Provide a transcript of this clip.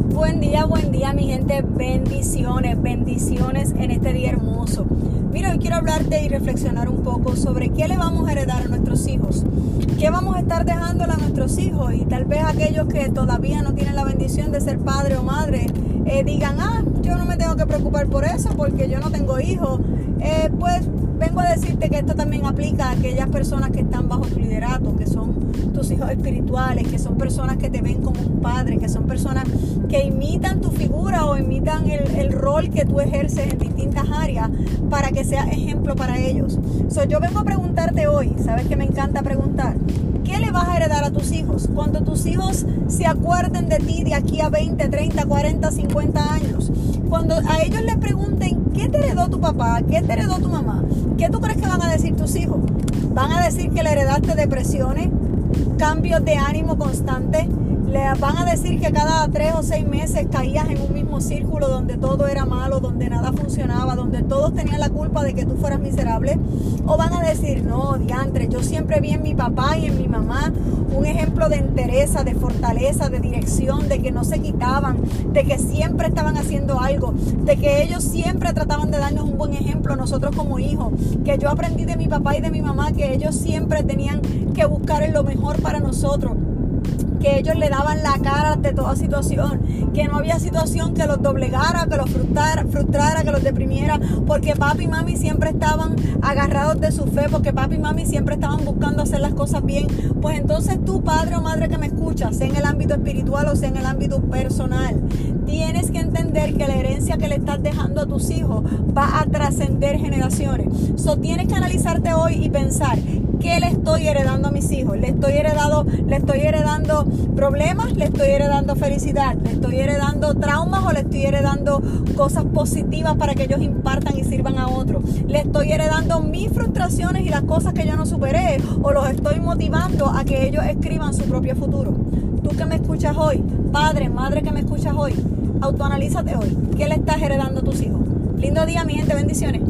Buen día, buen día mi gente, bendiciones, bendiciones en este día hermoso. Mira, hoy quiero hablarte y reflexionar un poco sobre qué le vamos a heredar a nuestros hijos, qué vamos a estar dejándole a nuestros hijos y tal vez aquellos que todavía no tienen la bendición de ser padre o madre eh, digan, ah, yo no me tengo que por eso porque yo no tengo hijos. Eh, pues vengo a decirte que esto también aplica a aquellas personas que están bajo tu liderato, que son tus hijos espirituales, que son personas que te ven como un padre, que son personas que imitan tu figura o imitan el, rol que tú ejerces en distintas áreas para que sea ejemplo para ellos. So, yo vengo a preguntarte hoy, sabes que me encanta preguntar, ¿qué le vas heredar a tus hijos? Cuando tus hijos se acuerden de ti de aquí a 20, 30, 40, 50 años, cuando a ellos les pregunten, ¿qué te heredó tu papá? ¿Qué te heredó tu mamá? ¿Qué tú crees que van a decir tus hijos? ¿Van a decir que le heredaste depresiones, cambios de ánimo constantes? Le van a decir que cada tres o seis meses caías en un mismo círculo donde todo era malo, donde nada funcionaba, donde todos tenían la culpa de que tú fueras miserable. O van a decir, no, diantre, yo siempre vi en mi papá y en mi mamá un ejemplo de entereza, de fortaleza, de dirección, de que no se quitaban, de que siempre estaban haciendo algo, de que ellos siempre trataban de darnos un buen ejemplo nosotros como hijos, que yo aprendí de mi papá y de mi mamá que ellos siempre tenían que buscar lo mejor para nosotros que ellos le daban la cara de toda situación, que no había situación que los doblegara, que los frustrara, frustrara, que los deprimiera, porque papi y mami siempre estaban agarrados de su fe, porque papi y mami siempre estaban buscando hacer las cosas bien. Pues entonces tú, padre o madre que me escuchas, sea en el ámbito espiritual o sea en el ámbito personal, tienes que entender que la herencia que le estás dejando a tus hijos va a trascender generaciones. So tienes que analizarte hoy y pensar, ¿qué le estoy heredando a mis hijos? ¿Le estoy heredando, le estoy heredando problemas? ¿Le estoy heredando felicidad? ¿Le estoy heredando traumas o le estoy heredando cosas positivas para que ellos impartan y sirvan a otros? ¿Le estoy heredando mis frustraciones y las cosas que yo no superé? ¿O los estoy motivando a que ellos escriban su propio futuro? Tú que me escuchas hoy, padre, madre que me escuchas hoy, autoanalízate hoy. ¿Qué le estás heredando a tus hijos? Lindo día, mi gente, bendiciones.